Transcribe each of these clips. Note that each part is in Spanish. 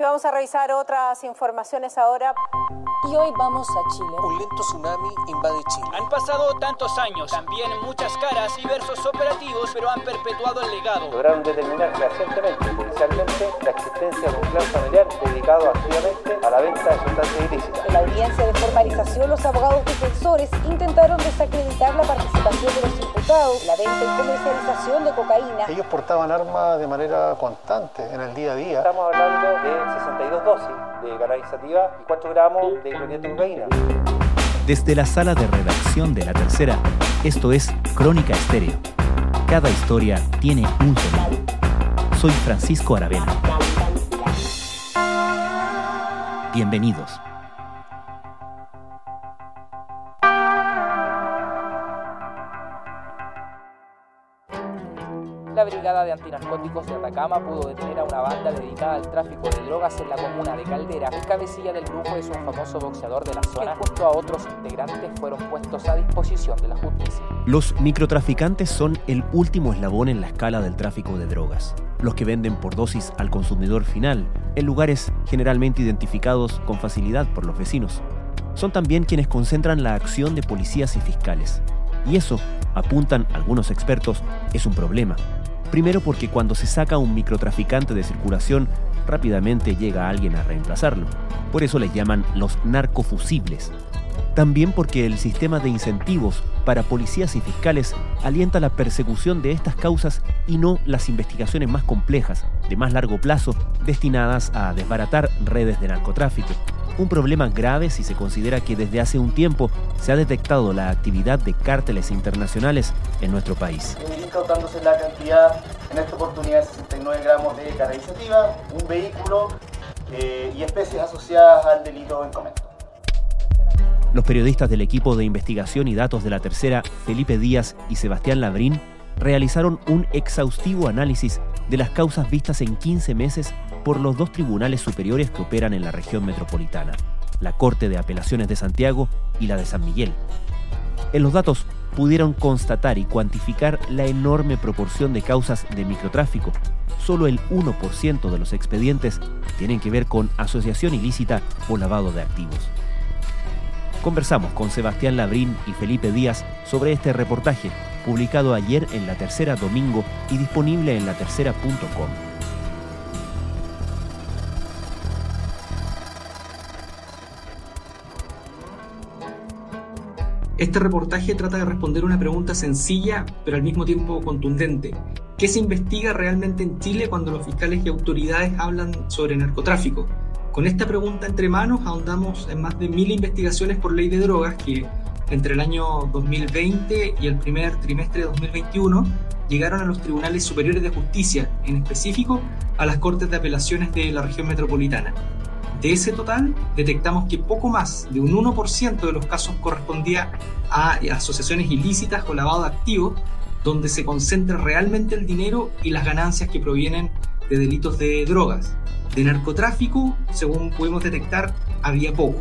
Vamos a revisar otras informaciones ahora. Y hoy vamos a Chile. Un lento tsunami invade Chile. Han pasado tantos años, también muchas caras, diversos operativos, pero han perpetuado el legado. Lograron determinar fehacientemente y judicialmente la existencia de un clan familiar dedicado activamente a la venta de sustancias ilícitas. En la audiencia de formalización, los abogados defensores intentaron desacreditar la participación de los imputados, la venta y comercialización de cocaína. Ellos portaban armas de manera constante en el día a día. Estamos hablando de 62 dosis de cannabis y 4 gramos de ingrediente de cocaína. Desde la sala de redacción de La Tercera, esto es Crónica Estéreo. Cada historia tiene un sonido. Soy Francisco Aravena. Bienvenidos. Brigada de Atacama pudo detener a una banda dedicada al tráfico de drogas en la comuna de Caldera. El cabecilla del grupo es un famoso boxeador de la zona, junto a otros integrantes fueron puestos a disposición de la justicia. Los microtraficantes son el último eslabón en la escala del tráfico de drogas. Los que venden por dosis al consumidor final, en lugares generalmente identificados con facilidad por los vecinos. Son también quienes concentran la acción de policías y fiscales. Y eso, apuntan algunos expertos, es un problema. Primero porque cuando se saca un microtraficante de circulación, rápidamente llega alguien a reemplazarlo. Por eso les llaman los narcofusibles. También porque el sistema de incentivos para policías y fiscales alienta la persecución de estas causas y no las investigaciones más complejas, de más largo plazo, destinadas a desbaratar redes de narcotráfico un problema grave si se considera que desde hace un tiempo se ha detectado la actividad de cárteles internacionales en nuestro país. Incautándose la cantidad, en esta oportunidad, 69 gramos de un vehículo eh, y especies asociadas al delito en comento. Los periodistas del equipo de investigación y datos de la tercera, Felipe Díaz y Sebastián Labrín, realizaron un exhaustivo análisis de las causas vistas en 15 meses por los dos tribunales superiores que operan en la región metropolitana, la Corte de Apelaciones de Santiago y la de San Miguel. En los datos pudieron constatar y cuantificar la enorme proporción de causas de microtráfico. Solo el 1% de los expedientes tienen que ver con asociación ilícita o lavado de activos. Conversamos con Sebastián Labrín y Felipe Díaz sobre este reportaje, publicado ayer en La Tercera Domingo y disponible en latercera.com. Este reportaje trata de responder una pregunta sencilla, pero al mismo tiempo contundente. ¿Qué se investiga realmente en Chile cuando los fiscales y autoridades hablan sobre narcotráfico? Con esta pregunta entre manos ahondamos en más de mil investigaciones por ley de drogas que entre el año 2020 y el primer trimestre de 2021 llegaron a los tribunales superiores de justicia, en específico a las cortes de apelaciones de la región metropolitana. De ese total, detectamos que poco más de un 1% de los casos correspondía a asociaciones ilícitas o lavado de activos, donde se concentra realmente el dinero y las ganancias que provienen de delitos de drogas. De narcotráfico, según pudimos detectar, había poco.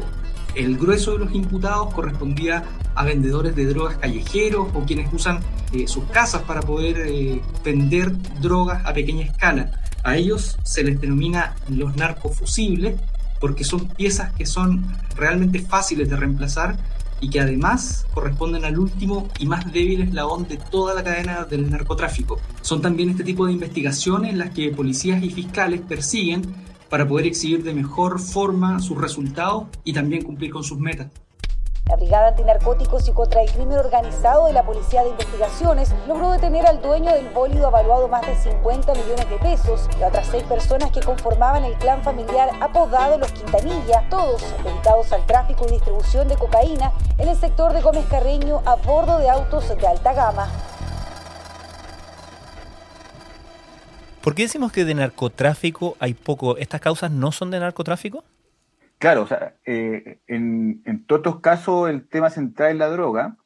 El grueso de los imputados correspondía a vendedores de drogas callejeros o quienes usan eh, sus casas para poder eh, vender drogas a pequeña escala. A ellos se les denomina los narcofusibles porque son piezas que son realmente fáciles de reemplazar y que además corresponden al último y más débil eslabón de toda la cadena del narcotráfico. Son también este tipo de investigaciones las que policías y fiscales persiguen para poder exhibir de mejor forma sus resultados y también cumplir con sus metas. La Brigada Antinarcóticos y contra el Crimen Organizado de la Policía de Investigaciones logró detener al dueño del bólido avaluado más de 50 millones de pesos y a otras seis personas que conformaban el clan familiar apodado Los Quintanilla, todos dedicados al tráfico y distribución de cocaína en el sector de Gómez Carreño a bordo de autos de alta gama. ¿Por qué decimos que de narcotráfico hay poco? ¿Estas causas no son de narcotráfico? Claro, o sea, eh, en, todos estos casos el tema central es la droga,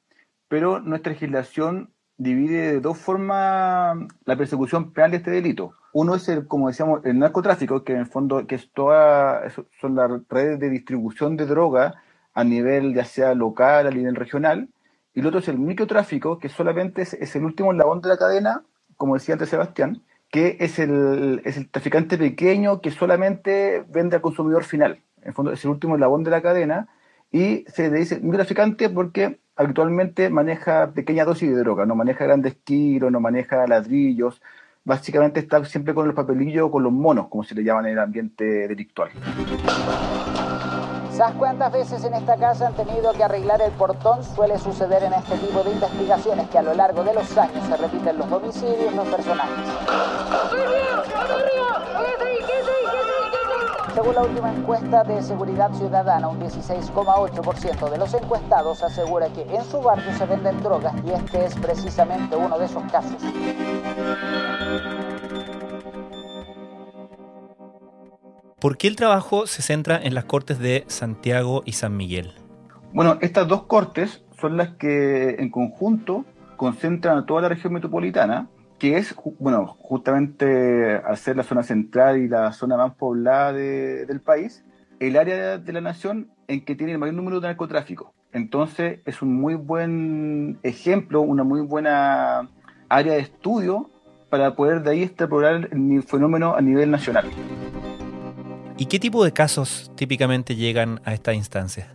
pero nuestra legislación divide de dos formas la persecución penal de este delito. Uno es el, como decíamos, el narcotráfico, que en el fondo que es toda, son las redes de distribución de droga a nivel ya sea local, a nivel regional, y el otro es el microtráfico, que solamente es, es el último eslabón de la cadena, como decía antes Sebastián, que es el, es el traficante pequeño que solamente vende al consumidor final. En el fondo es el último eslabón de la cadena y se le dice traficante porque habitualmente maneja pequeña dosis de droga, no maneja grandes kilos, no maneja ladrillos, básicamente está siempre con el papelillo o con los monos, como se le llaman en el ambiente delictual. ¿Sabes cuántas veces en esta casa han tenido que arreglar el portón? Suele suceder en este tipo de investigaciones que a lo largo de los años se repiten los homicidios, los personajes. Según la última encuesta de Seguridad Ciudadana, un 16,8% de los encuestados asegura que en su barrio se venden drogas y este es precisamente uno de esos casos. ¿Por qué el trabajo se centra en las cortes de Santiago y San Miguel? Bueno, estas dos cortes son las que en conjunto concentran a toda la región metropolitana que es, bueno, justamente al ser la zona central y la zona más poblada del país, el área de la nación en que tiene el mayor número de narcotráfico. Entonces es un muy buen ejemplo, una muy buena área de estudio para poder de ahí extrapolar el fenómeno a nivel nacional. ¿Y qué tipo de casos típicamente llegan a esta instancia?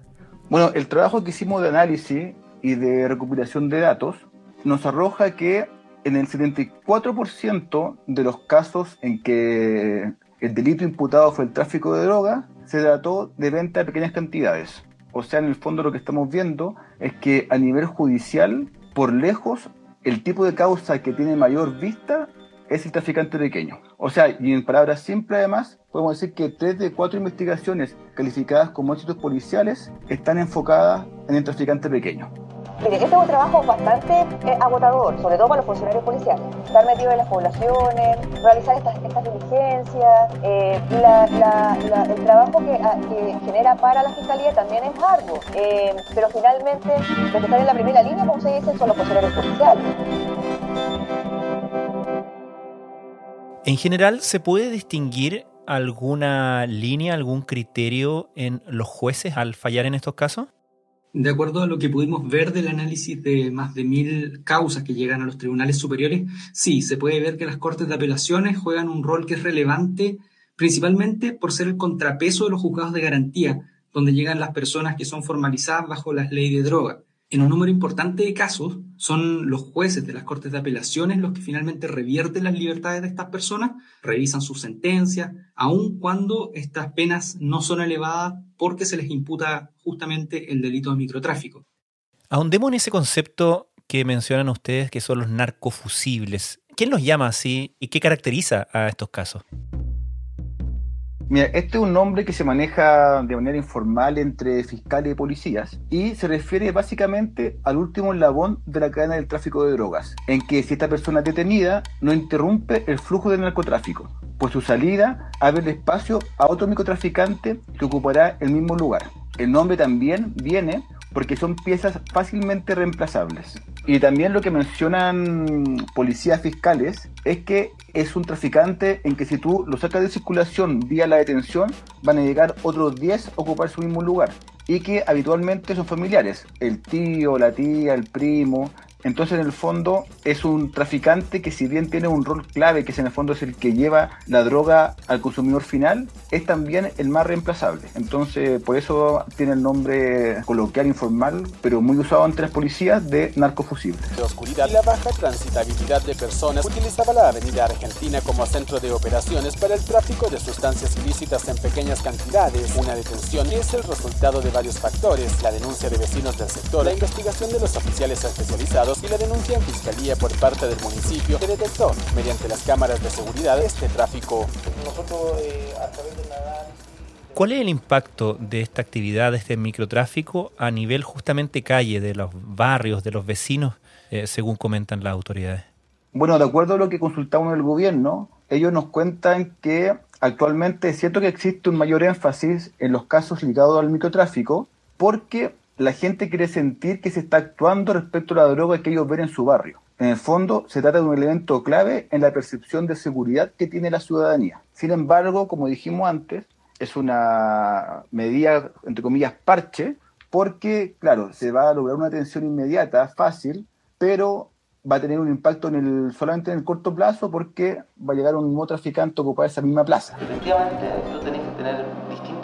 Bueno, el trabajo que hicimos de análisis y de recuperación de datos nos arroja que en el 74% de los casos en que el delito imputado fue el tráfico de drogas, se trató de venta de pequeñas cantidades. O sea, en el fondo lo que estamos viendo es que a nivel judicial, por lejos, el tipo de causa que tiene mayor vista es el traficante pequeño. O sea, y en palabras simples además, podemos decir que tres de cuatro investigaciones calificadas como éxitos policiales están enfocadas en el traficante pequeño. Mire, este es un trabajo bastante eh, agotador, sobre todo para los funcionarios policiales. Estar metido en las poblaciones, realizar estas, diligencias, eh, el trabajo ah, que, genera para la fiscalía también es arduo. Eh, pero finalmente, los que están en la primera línea, como se dice, son los funcionarios policiales. En general, ¿se puede distinguir alguna línea, algún criterio en los jueces al fallar en estos casos? De acuerdo a lo que pudimos ver del análisis de más de mil causas que llegan a los tribunales superiores, sí, se puede ver que las cortes de apelaciones juegan un rol que es relevante principalmente por ser el contrapeso de los juzgados de garantía, donde llegan las personas que son formalizadas bajo las leyes de droga. En un número importante de casos, son los jueces de las Cortes de Apelaciones los que finalmente revierten las libertades de estas personas, revisan sus sentencias, aun cuando estas penas no son elevadas porque se les imputa justamente el delito de microtráfico. Ahondemos en ese concepto que mencionan ustedes que son los narcofusibles. ¿Quién los llama así y qué caracteriza a estos casos? Mira, este es un nombre que se maneja de manera informal entre fiscales y policías y se refiere básicamente al último eslabón de la cadena del tráfico de drogas, en que si esta persona es detenida no interrumpe el flujo del narcotráfico, pues su salida abre espacio a otro microtraficante que ocupará el mismo lugar. El nombre también viene porque son piezas fácilmente reemplazables. Y también lo que mencionan policías fiscales es que es un traficante en que si tú lo sacas de circulación vía la detención, van a llegar otros 10 a ocupar su mismo lugar. Y que habitualmente son familiares, el tío, la tía, el primo, entonces, en el fondo, es un traficante que si bien tiene un rol clave, que es en el fondo es el que lleva la droga al consumidor final, es también el más reemplazable. Entonces, por eso tiene el nombre coloquial informal, pero muy usado entre las policías, de narcofusible. De oscuridad y la baja transitabilidad de personas utilizaba la avenida Argentina como centro de operaciones para el tráfico de sustancias ilícitas en pequeñas cantidades. Una detención es el resultado de varios factores, la denuncia de vecinos del sector, la investigación de los oficiales especializados, y la denuncia en fiscalía por parte del municipio que detectó mediante las cámaras de seguridad este tráfico. Nosotros eh, a través de ¿Cuál es el impacto de esta actividad, de este microtráfico, a nivel justamente calle, de los barrios, de los vecinos, eh, según comentan las autoridades? Bueno, de acuerdo a lo que consultamos en el gobierno, ellos nos cuentan que actualmente es cierto que existe un mayor énfasis en los casos ligados al microtráfico, porque la gente quiere sentir que se está actuando respecto a la droga que ellos ven en su barrio. En el fondo, se trata de un elemento clave en la percepción de seguridad que tiene la ciudadanía. Sin embargo, como dijimos antes, es una medida, entre comillas, parche, porque, claro, se va a lograr una atención inmediata, fácil, pero va a tener un impacto en el, solamente en el corto plazo porque va a llegar un nuevo traficante a ocupar esa misma plaza. Efectivamente, tú tenés que tener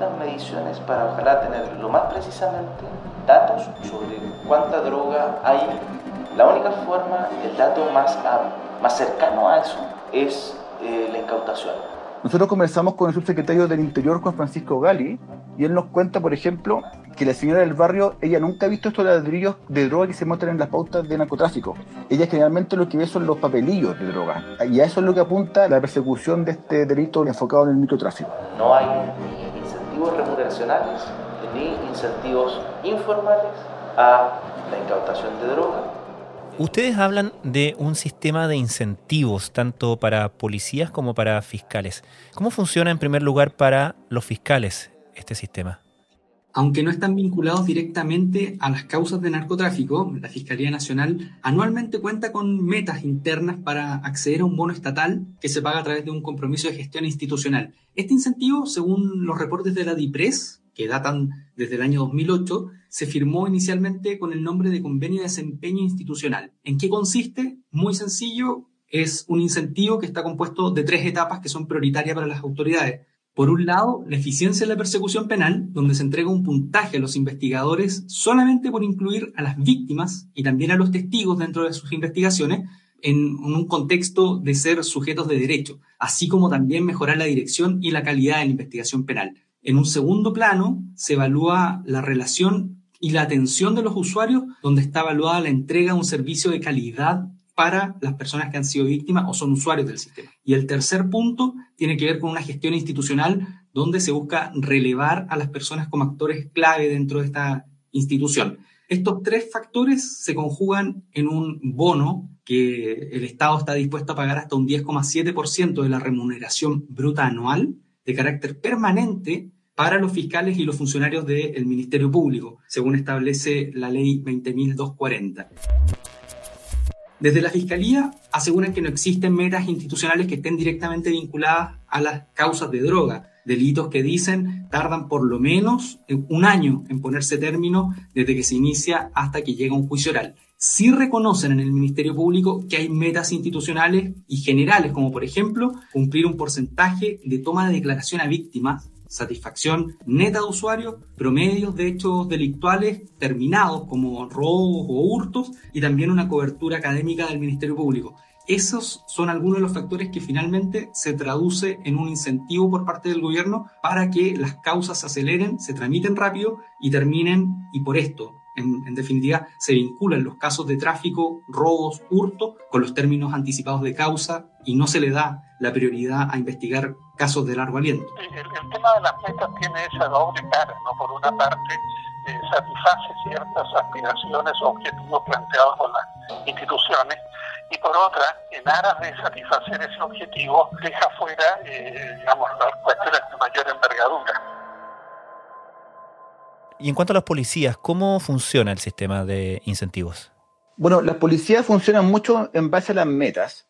distintas mediciones para ojalá tener lo más precisamente datos sobre cuánta droga hay. La única forma, el dato más, más cercano a eso es eh, la incautación. Nosotros conversamos con el subsecretario del Interior, Juan Francisco Gali, y él nos cuenta, por ejemplo, que la señora del barrio, ella nunca ha visto estos ladrillos de droga que se muestran en las pautas de narcotráfico. Ella generalmente lo que ve son los papelillos de droga. Y a eso es lo que apunta la persecución de este delito enfocado en el microtráfico. No hay incentivos remuneracionales ni incentivos informales a la incautación de droga Ustedes hablan de un sistema de incentivos tanto para policías como para fiscales. ¿Cómo funciona en primer lugar para los fiscales este sistema? Aunque no están vinculados directamente a las causas de narcotráfico, la Fiscalía Nacional anualmente cuenta con metas internas para acceder a un bono estatal que se paga a través de un compromiso de gestión institucional. Este incentivo, según los reportes de la DIPRES, que datan desde el año 2008, se firmó inicialmente con el nombre de Convenio de Desempeño Institucional. ¿En qué consiste? Muy sencillo, es un incentivo que está compuesto de tres etapas que son prioritarias para las autoridades. Por un lado, la eficiencia en la persecución penal, donde se entrega un puntaje a los investigadores solamente por incluir a las víctimas y también a los testigos dentro de sus investigaciones en un contexto de ser sujetos de derecho, así como también mejorar la dirección y la calidad de la investigación penal. En un segundo plano, se evalúa la relación y la atención de los usuarios, donde está evaluada la entrega de un servicio de calidad para las personas que han sido víctimas o son usuarios del sistema. Y el tercer punto tiene que ver con una gestión institucional donde se busca relevar a las personas como actores clave dentro de esta institución. Estos tres factores se conjugan en un bono que el Estado está dispuesto a pagar hasta un 10,7% de la remuneración bruta anual de carácter permanente para los fiscales y los funcionarios del Ministerio Público, según establece la ley 20.240. Desde la Fiscalía aseguran que no existen metas institucionales que estén directamente vinculadas a las causas de droga, delitos que dicen tardan por lo menos un año en ponerse término desde que se inicia hasta que llega un juicio oral. Sí reconocen en el Ministerio Público que hay metas institucionales y generales, como por ejemplo cumplir un porcentaje de toma de declaración a víctimas, satisfacción neta de usuarios, promedios de hechos delictuales terminados como robos o hurtos y también una cobertura académica del Ministerio Público. Esos son algunos de los factores que finalmente se traduce en un incentivo por parte del gobierno para que las causas se aceleren, se tramiten rápido y terminen, y por esto en, definitiva, se vinculan los casos de tráfico, robos, hurto con los términos anticipados de causa y no se le da la prioridad a investigar casos de largo aliento. El, tema de las metas tiene esa doble cara, ¿no? Por una parte, eh, satisface ciertas aspiraciones o objetivos planteados por las instituciones y por otra, en aras de satisfacer ese objetivo, deja fuera, eh, digamos, las cuestiones de mayor envergadura. Y en cuanto a las policías, ¿cómo funciona el sistema de incentivos? Bueno, las policías funcionan mucho en base a las metas.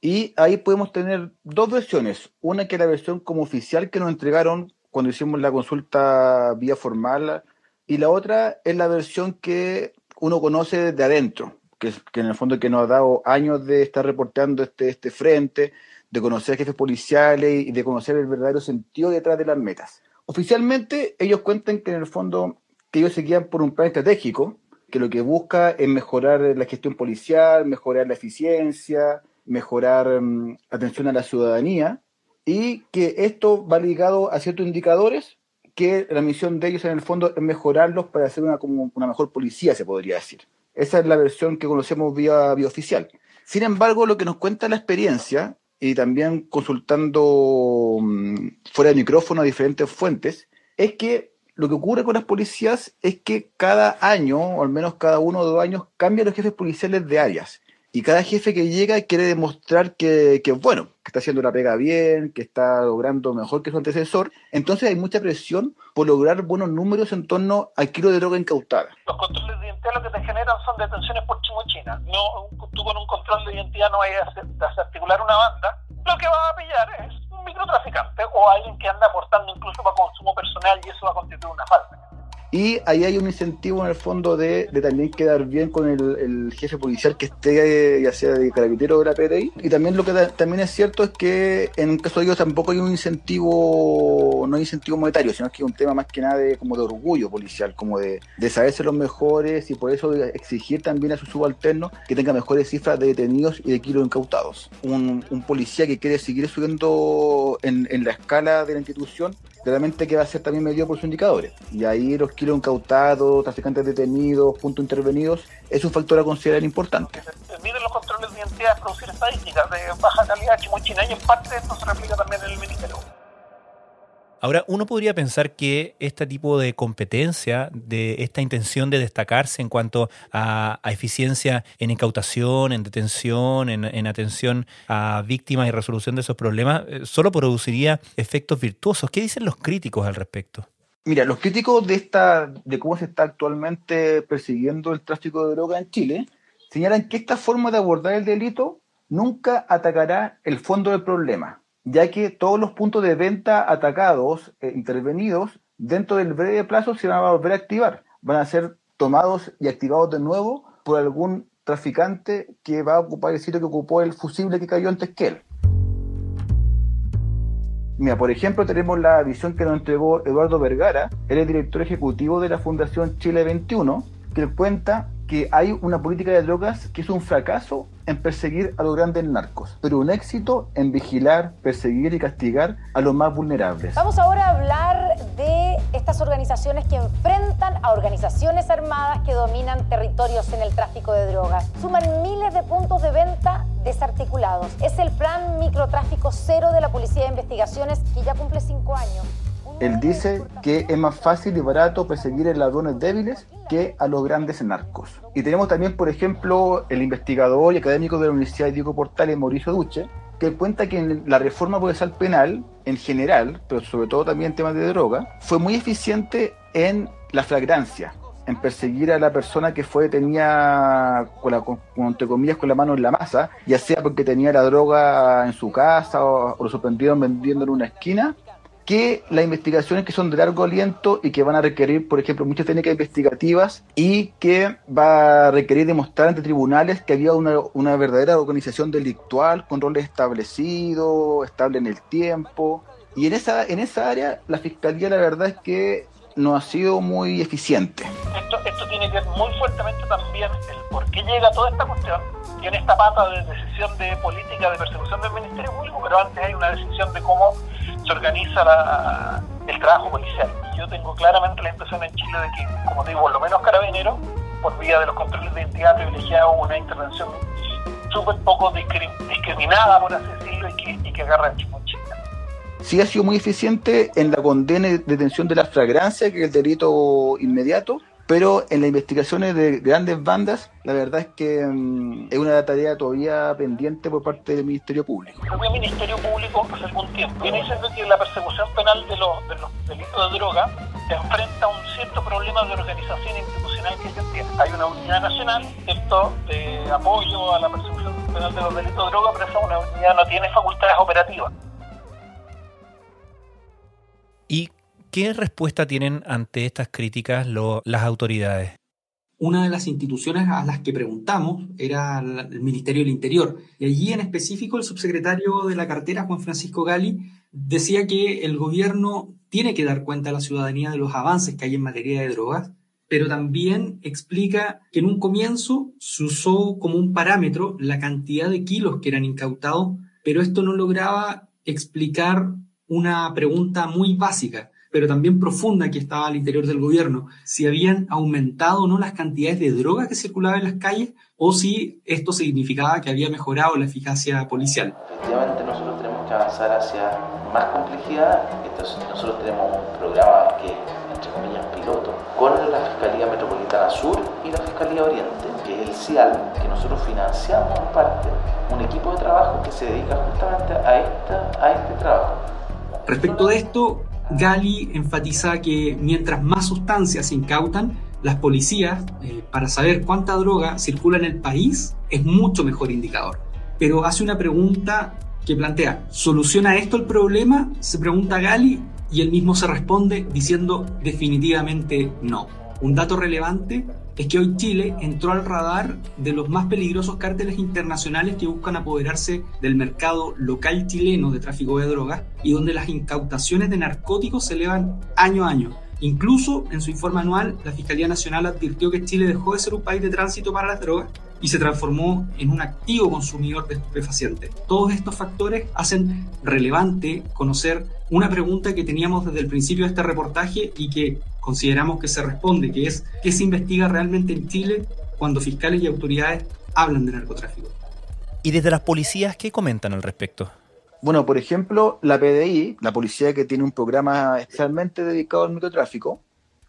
Y ahí podemos tener dos versiones. Una que es la versión como oficial que nos entregaron cuando hicimos la consulta vía formal. Y la otra es la versión que uno conoce de adentro, que, que en el fondo que nos ha dado años de estar reportando este, este frente, de conocer jefes policiales y de conocer el verdadero sentido detrás de las metas. Oficialmente, ellos cuentan que en el fondo que ellos se guían por un plan estratégico que lo que busca es mejorar la gestión policial, mejorar la eficiencia, mejorar mm, atención a la ciudadanía y que esto va ligado a ciertos indicadores que la misión de ellos en el fondo es mejorarlos para hacer una, como una mejor policía, se podría decir. Esa es la versión que conocemos vía, vía oficial. Sin embargo, lo que nos cuenta la experiencia y también consultando mm, fuera de micrófono a diferentes fuentes, es que lo que ocurre con las policías es que cada año, o al menos cada uno o dos años, cambian los jefes policiales de áreas. Y cada jefe que llega quiere demostrar que, que, bueno, que está haciendo la pega bien, que está logrando mejor que su antecesor. Entonces hay mucha presión por lograr buenos números en torno al kilo de droga incautada. Los controles de identidad lo que te generan son detenciones por chimuchina. No, tú con un control de identidad no vayas a desarticular una banda. Lo que vas a pillar es un microtraficante o alguien que anda aportando incluso para consumo personal y eso va a constituir una falta. Y ahí hay un incentivo en el fondo de, también quedar bien con el, jefe policial que esté, ya sea de carabinero o de la PDI. Y también lo que también es cierto es que en un caso de ellos tampoco hay un incentivo, no hay incentivo monetario, sino que es un tema más que nada de, como de orgullo policial, como de, de saberse los mejores y por eso exigir también a sus subalternos que tenga mejores cifras de detenidos y de kilos incautados. Un, policía que quiere seguir subiendo en, en la escala de la institución claramente que va a ser también medido por sus indicadores. Y ahí los kilos incautados, traficantes detenidos, puntos intervenidos, es un factor a considerar importante. Miden los controles de identidad, producir estadísticas de baja calidad chimochina y en parte esto se replica también en el Ministerio. Ahora, uno podría pensar que este tipo de competencia, de esta intención de destacarse en cuanto a, eficiencia en incautación, en detención, en, atención a víctimas y resolución de esos problemas, eh, solo produciría efectos virtuosos. ¿Qué dicen los críticos al respecto? Mira, los críticos de esta, de cómo se está actualmente persiguiendo el tráfico de droga en Chile, señalan que esta forma de abordar el delito nunca atacará el fondo del problema ya que todos los puntos de venta atacados, e intervenidos, dentro del breve plazo se van a volver a activar. Van a ser tomados y activados de nuevo por algún traficante que va a ocupar el sitio que ocupó el fusible que cayó antes que él. Mira, por ejemplo, tenemos la visión que nos entregó Eduardo Vergara, él es director ejecutivo de la Fundación Chile 21, que cuenta que hay una política de drogas que es un fracaso en perseguir a los grandes narcos, pero un éxito en vigilar, perseguir y castigar a los más vulnerables. Vamos ahora a hablar de estas organizaciones que enfrentan a organizaciones armadas que dominan territorios en el tráfico de drogas. Suman miles de puntos de venta desarticulados. Es el plan microtráfico cero de la Policía de Investigaciones que ya cumple cinco años. Él dice que es más fácil y barato perseguir a ladrones débiles que a los grandes narcos. Y tenemos también, por ejemplo, el investigador y académico de la Universidad de Diego Portales, Mauricio Duche, que cuenta que la reforma procesal penal, en general, pero sobre todo también en temas de droga, fue muy eficiente en la flagrancia, en perseguir a la persona que fue detenida con, la, con, entre comillas con la mano en la masa, ya sea porque tenía la droga en su casa o, o lo sorprendieron vendiendo en una esquina, que las investigaciones que son de largo aliento y que van a requerir, por ejemplo, muchas técnicas investigativas y que va a requerir demostrar ante tribunales que había una, una verdadera organización delictual con roles establecidos, estable en el tiempo. Y en esa, en esa área la Fiscalía la verdad es que no ha sido muy eficiente. Esto, esto tiene que ver muy fuertemente también el por qué llega toda esta cuestión. Tiene esta pata de decisión de política de persecución del Ministerio Público, pero antes hay una decisión de cómo se organiza el trabajo policial. Yo tengo claramente la impresión en Chile de que, como digo, lo menos carabineros, por vía de los controles de identidad privilegiados, una intervención súper poco discriminada, por así decirlo, y que, y que agarra Sí ha sido muy eficiente en la condena y detención de la flagrancia, que es el delito inmediato, pero en las investigaciones de grandes bandas, la verdad es que mm, es una tarea todavía pendiente por parte del Ministerio Público. El Ministerio Público hace algún tiempo viene diciendo que la persecución penal de los, de los delitos de droga se enfrenta a un cierto problema de organización institucional que se tiene. Hay una unidad nacional esto de apoyo a la persecución penal de los delitos de droga, pero esa unidad no tiene facultades operativas. ¿Y ¿Qué respuesta tienen ante estas críticas las autoridades? Una de las instituciones a las que preguntamos era el Ministerio del Interior. Y allí en específico el subsecretario de la cartera, Juan Francisco Gali, decía que el gobierno tiene que dar cuenta a la ciudadanía de los avances que hay en materia de drogas, pero también explica que en un comienzo se usó como un parámetro la cantidad de kilos que eran incautados, pero esto no lograba explicar una pregunta muy básica pero también profunda que estaba al interior del gobierno, si habían aumentado o no las cantidades de droga que circulaban en las calles o si esto significaba que había mejorado la eficacia policial. Efectivamente nosotros tenemos que avanzar hacia más complejidad, entonces nosotros tenemos un programa que entre comillas piloto con la Fiscalía Metropolitana Sur y la Fiscalía Oriente, que es el CIAL, que nosotros financiamos en parte un equipo de trabajo que se dedica justamente a, esta, a este trabajo. Respecto de esto, Gali enfatiza que mientras más sustancias se incautan, las policías, eh, para saber cuánta droga circula en el país, es mucho mejor indicador. Pero hace una pregunta que plantea, ¿soluciona esto el problema? Se pregunta Gali, y él mismo se responde diciendo definitivamente no. Un dato relevante es que hoy Chile entró al radar de los más peligrosos cárteles internacionales que buscan apoderarse del mercado local chileno de tráfico de drogas y donde las incautaciones de narcóticos se elevan año a año. Incluso en su informe anual, la Fiscalía Nacional advirtió que Chile dejó de ser un país de tránsito para las drogas y se transformó en un activo consumidor de estupefacientes. Todos estos factores hacen relevante conocer una pregunta que teníamos desde el principio de este reportaje y que consideramos que se responde, que es ¿qué se investiga realmente en Chile cuando fiscales y autoridades hablan de narcotráfico? ¿Y desde las policías qué comentan al respecto? Bueno, por ejemplo, la PDI, la policía que tiene un programa especialmente dedicado al microtráfico,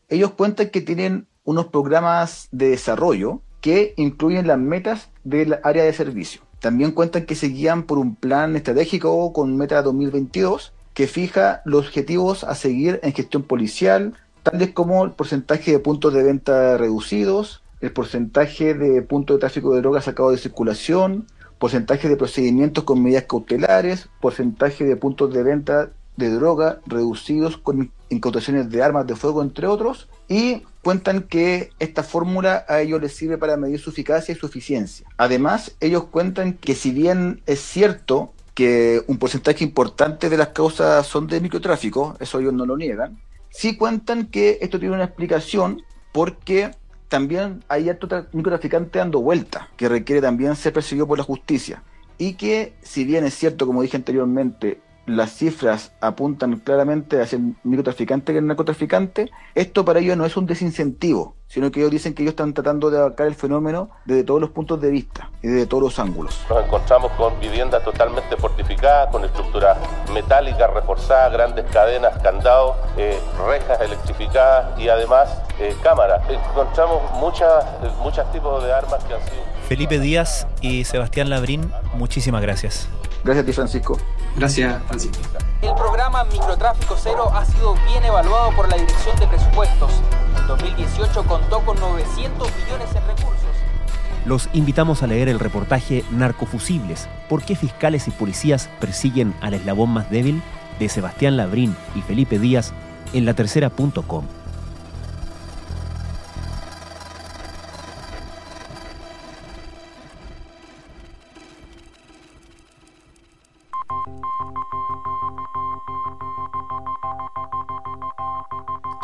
ellos cuentan que tienen unos programas de desarrollo que incluyen las metas del área de servicio. También cuentan que se guían por un plan estratégico con meta 2022 que fija los objetivos a seguir en gestión policial, tales como el porcentaje de puntos de venta reducidos, el porcentaje de puntos de tráfico de drogas sacados de circulación, porcentaje de procedimientos con medidas cautelares, porcentaje de puntos de venta de droga reducidos con incautaciones de armas de fuego, entre otros, y cuentan que esta fórmula a ellos les sirve para medir su eficacia y su eficiencia. Además, ellos cuentan que si bien es cierto que un porcentaje importante de las causas son de microtráfico, eso ellos no lo niegan, sí cuentan que esto tiene una explicación porque también hay otro microtraficante dando vuelta, que requiere también ser perseguido por la justicia. Y que, si bien es cierto, como dije anteriormente, las cifras apuntan claramente hacia el microtraficante que el narcotraficante, esto para ellos no es un desincentivo, sino que ellos dicen que ellos están tratando de abarcar el fenómeno desde todos los puntos de vista y desde todos los ángulos. Nos encontramos con viviendas totalmente fortificadas, con estructuras metálicas reforzadas, grandes cadenas, candados, eh, rejas electrificadas y además eh, cámaras. Encontramos muchas, muchos tipos de armas que han sido... Felipe Díaz y Sebastián Labrín, muchísimas gracias. Gracias a ti, Francisco. Gracias, Francisco. El programa Microtráfico Cero ha sido bien evaluado por la Dirección de Presupuestos. En 2018 contó con 900 millones en recursos. Los invitamos a leer el reportaje Narcofusibles, ¿por qué fiscales y policías persiguen al eslabón más débil? de Sebastián Labrín y Felipe Díaz en latercera.com.